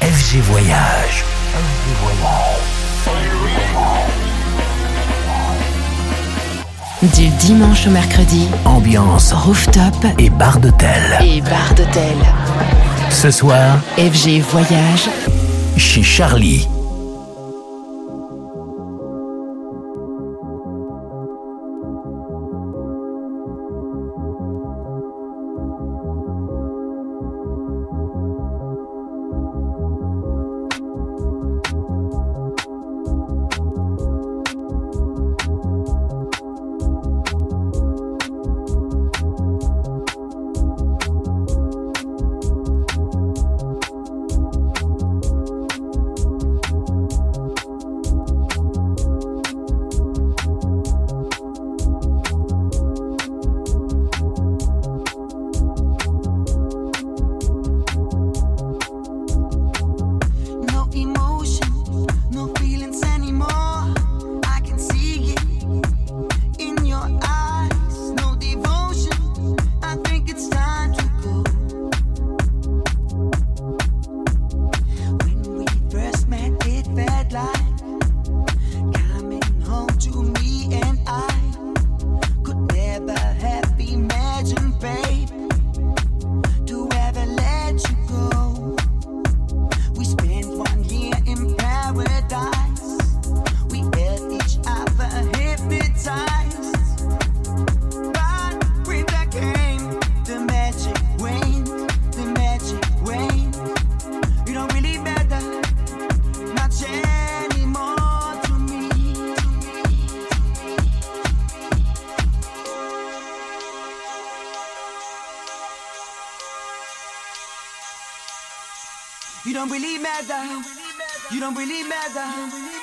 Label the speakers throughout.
Speaker 1: FG Voyage. FG Voyage.
Speaker 2: Du dimanche au mercredi,
Speaker 1: ambiance
Speaker 2: rooftop
Speaker 1: et bar d'hôtel.
Speaker 2: Et bar d'hôtel.
Speaker 1: Ce soir,
Speaker 2: FG Voyage
Speaker 1: chez Charlie.
Speaker 3: You don't really matter. You don't really matter.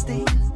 Speaker 3: stay.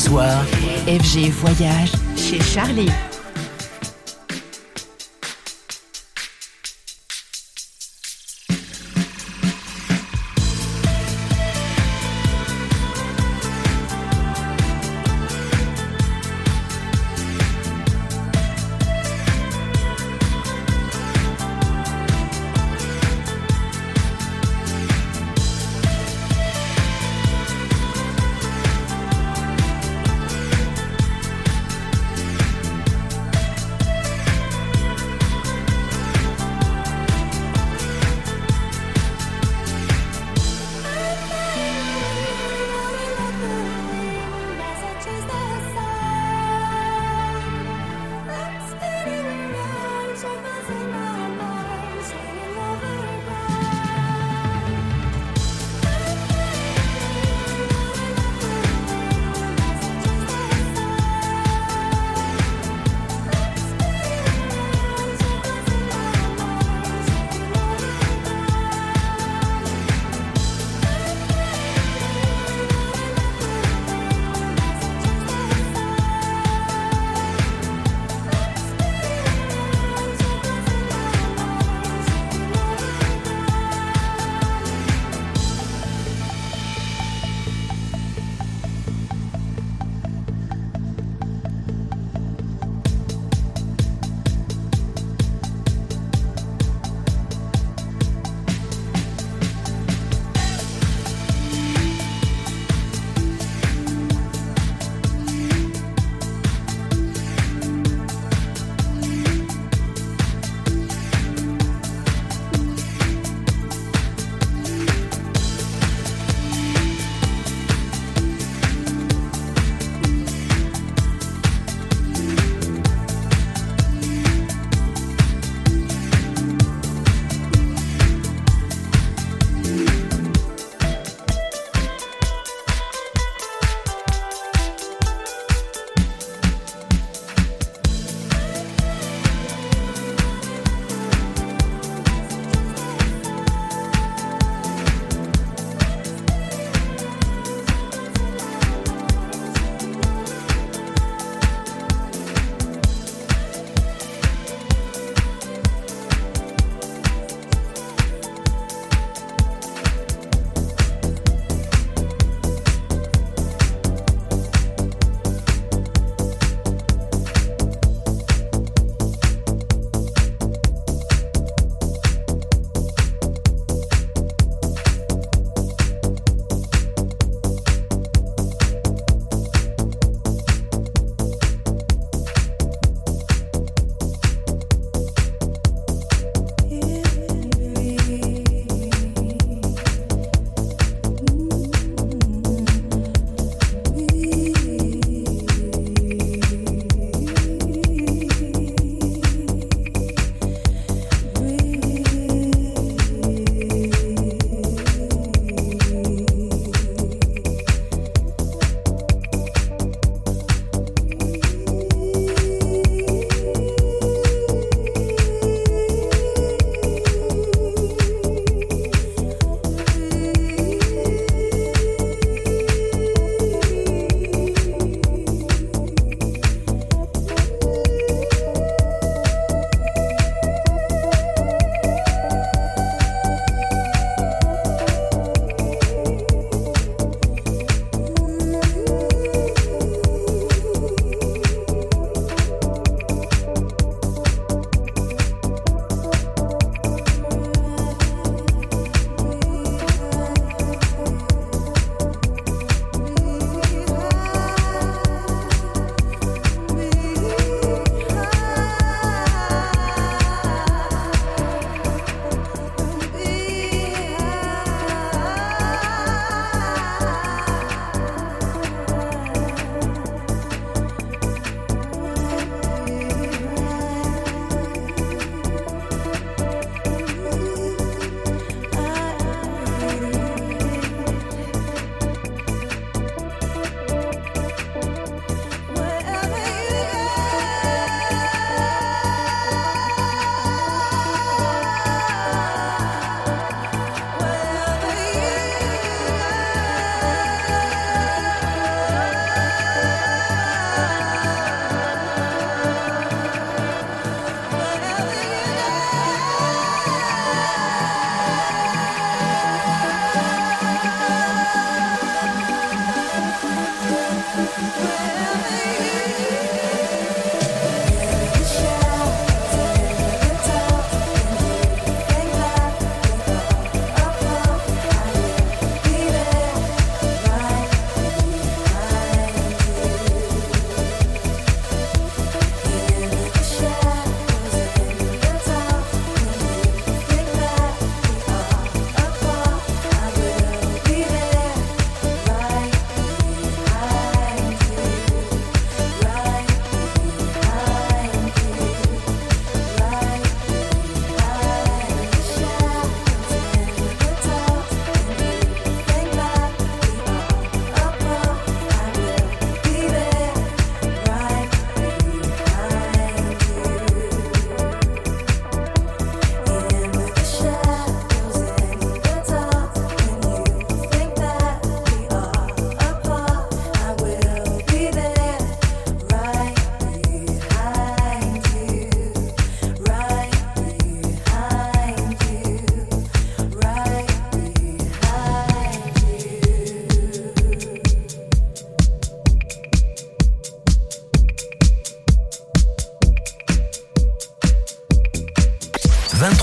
Speaker 4: Soir,
Speaker 2: FG Voyage chez Charlie.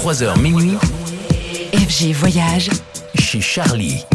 Speaker 1: 23h minuit.
Speaker 2: FG Voyage.
Speaker 1: Chez Charlie.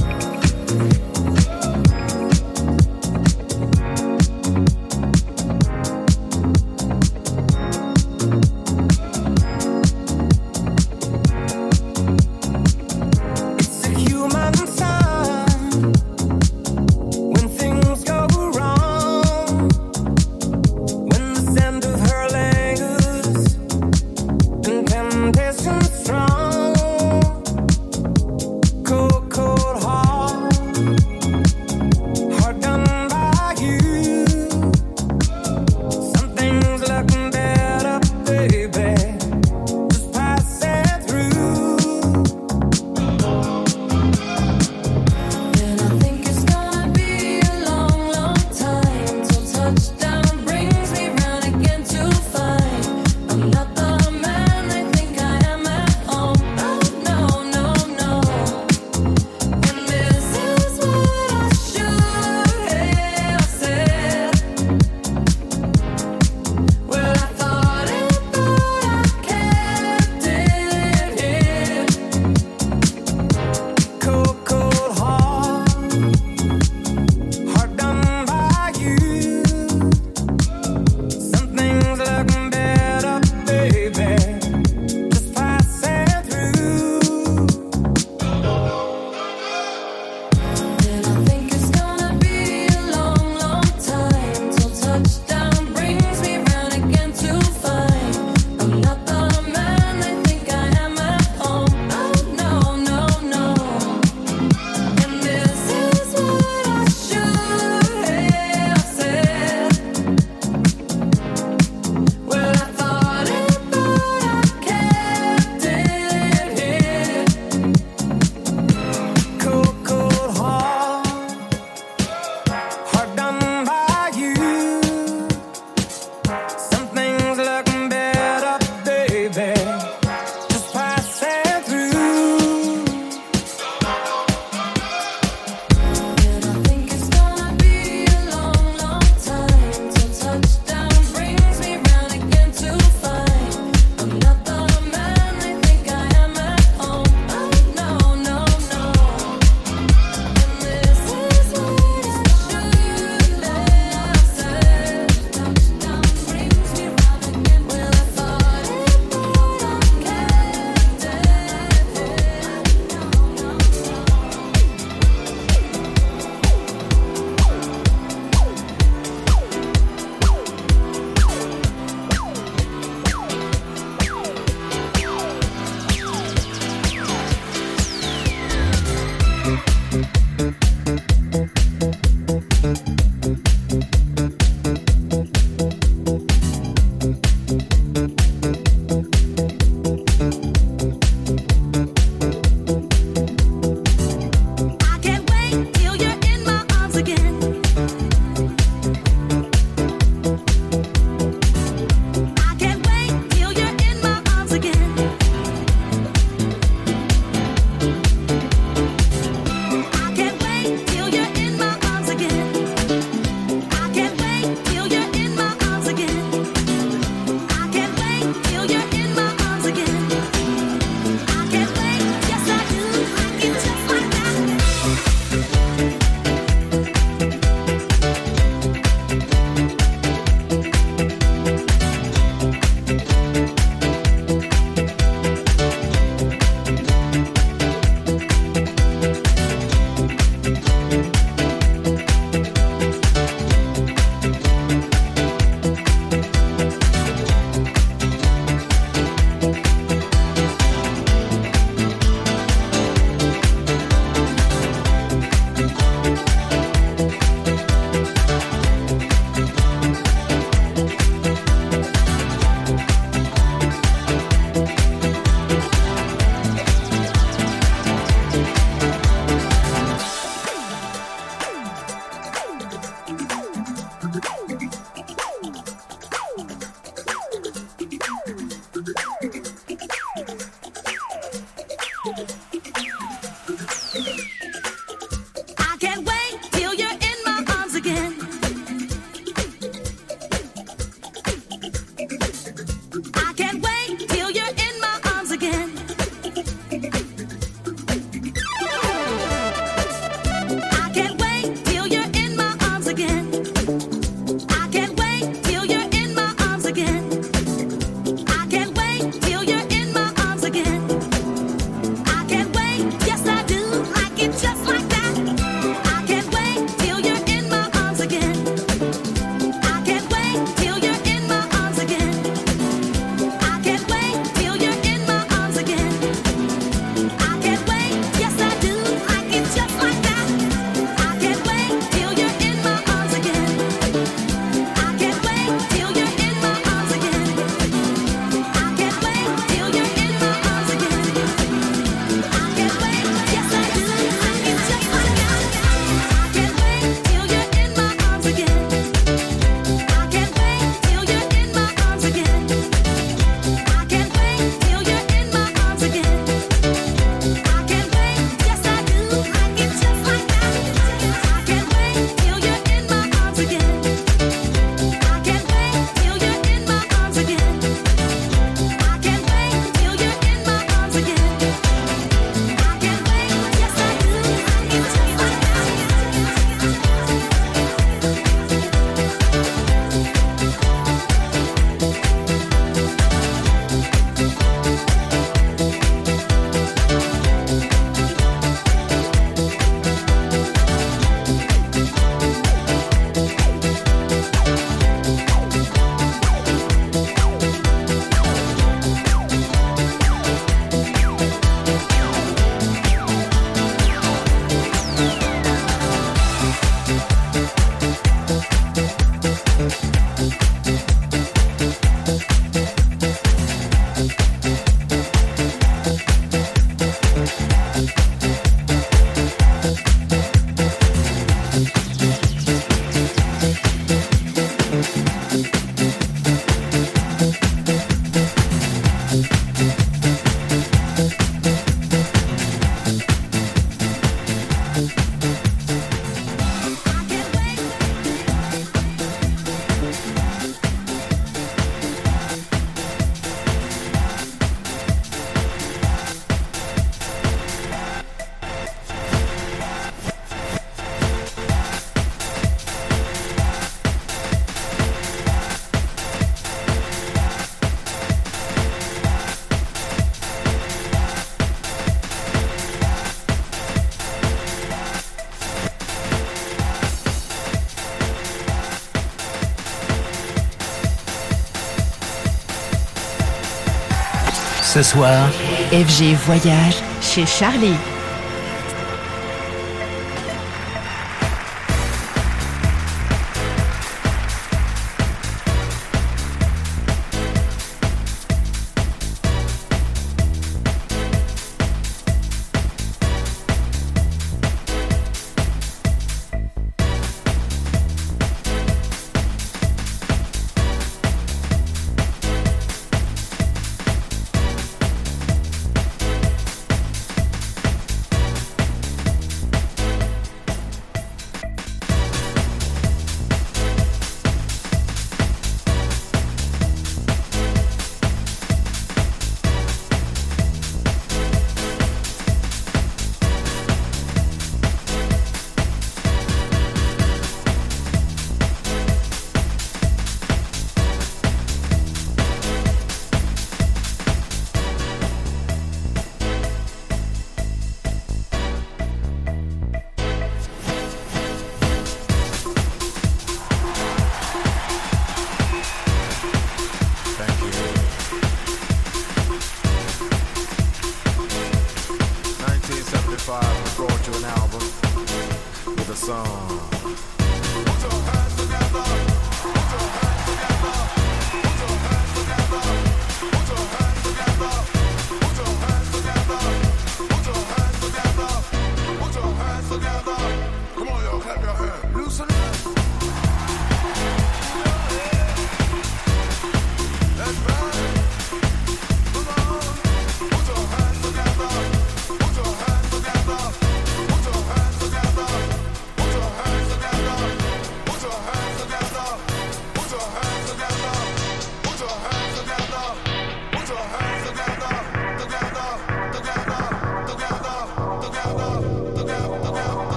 Speaker 4: Ce soir,
Speaker 2: FG Voyage chez Charlie.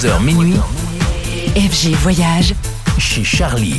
Speaker 4: 23h minuit
Speaker 2: FG Voyage
Speaker 4: chez Charlie.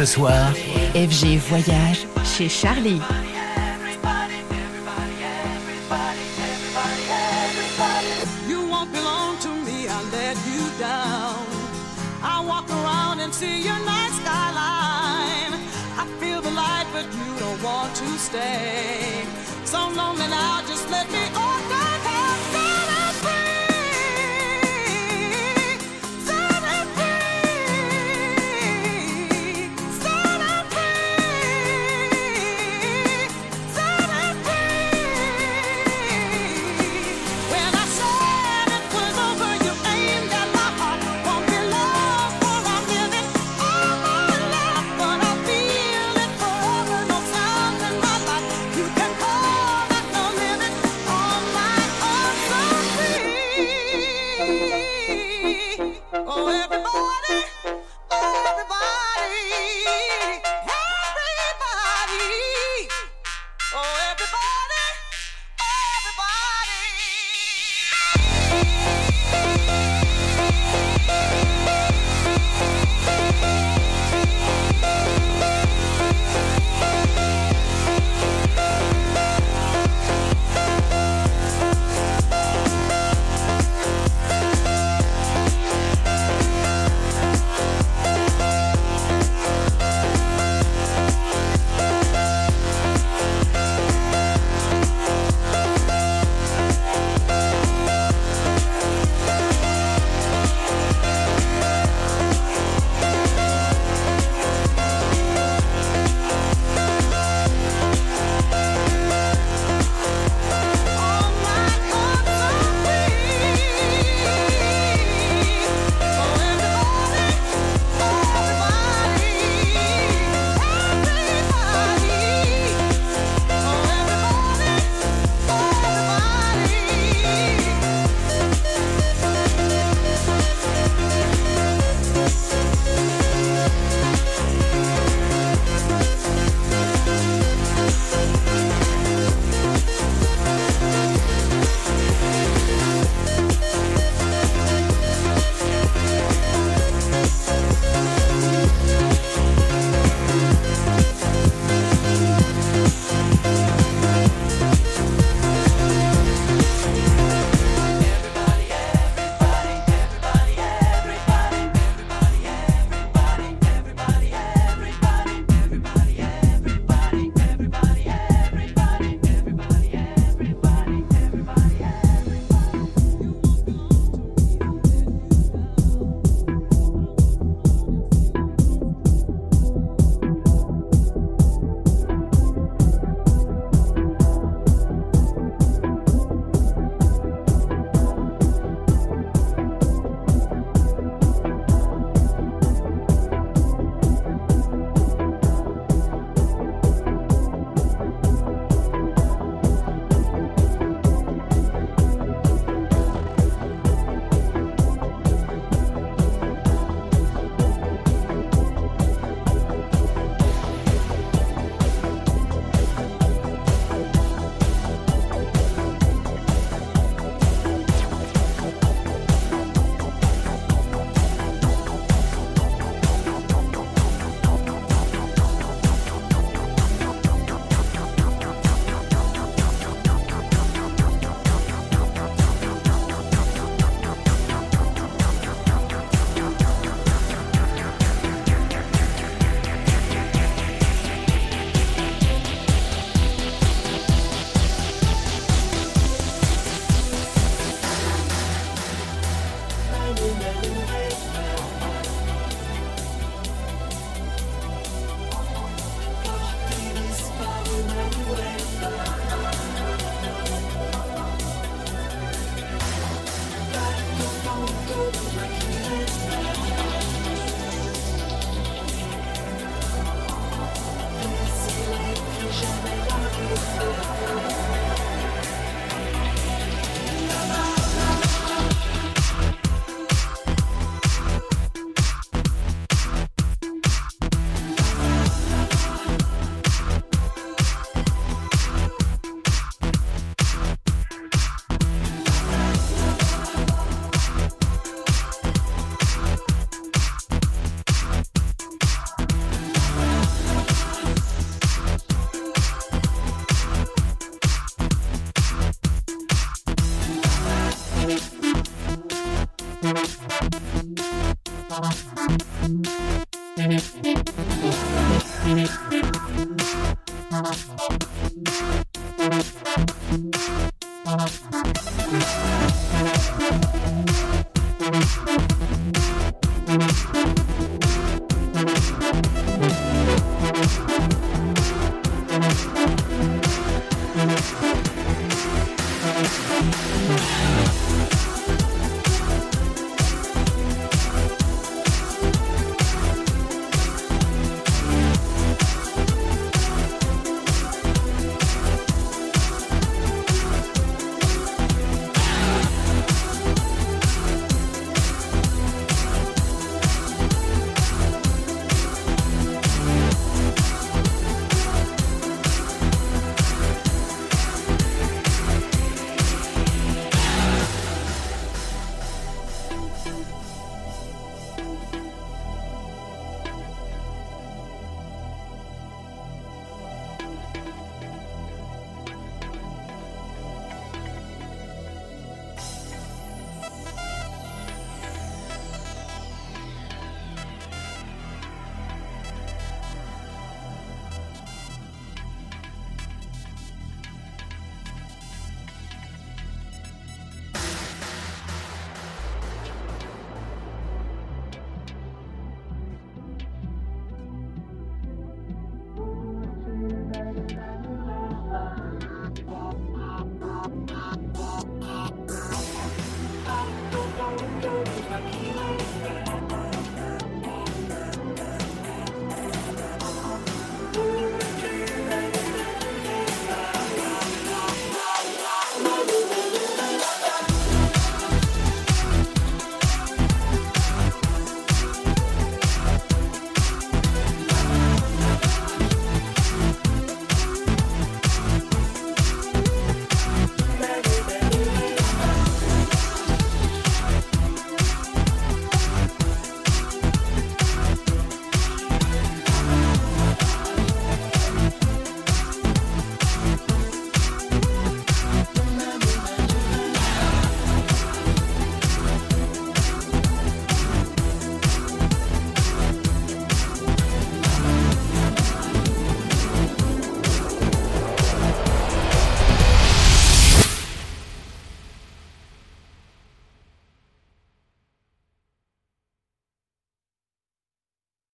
Speaker 1: Ce soir,
Speaker 2: FG Voyage chez Charlie.
Speaker 5: You won't belong to me, I let you down. I walk around and see your night skyline. I feel the light, but you don't want to stay.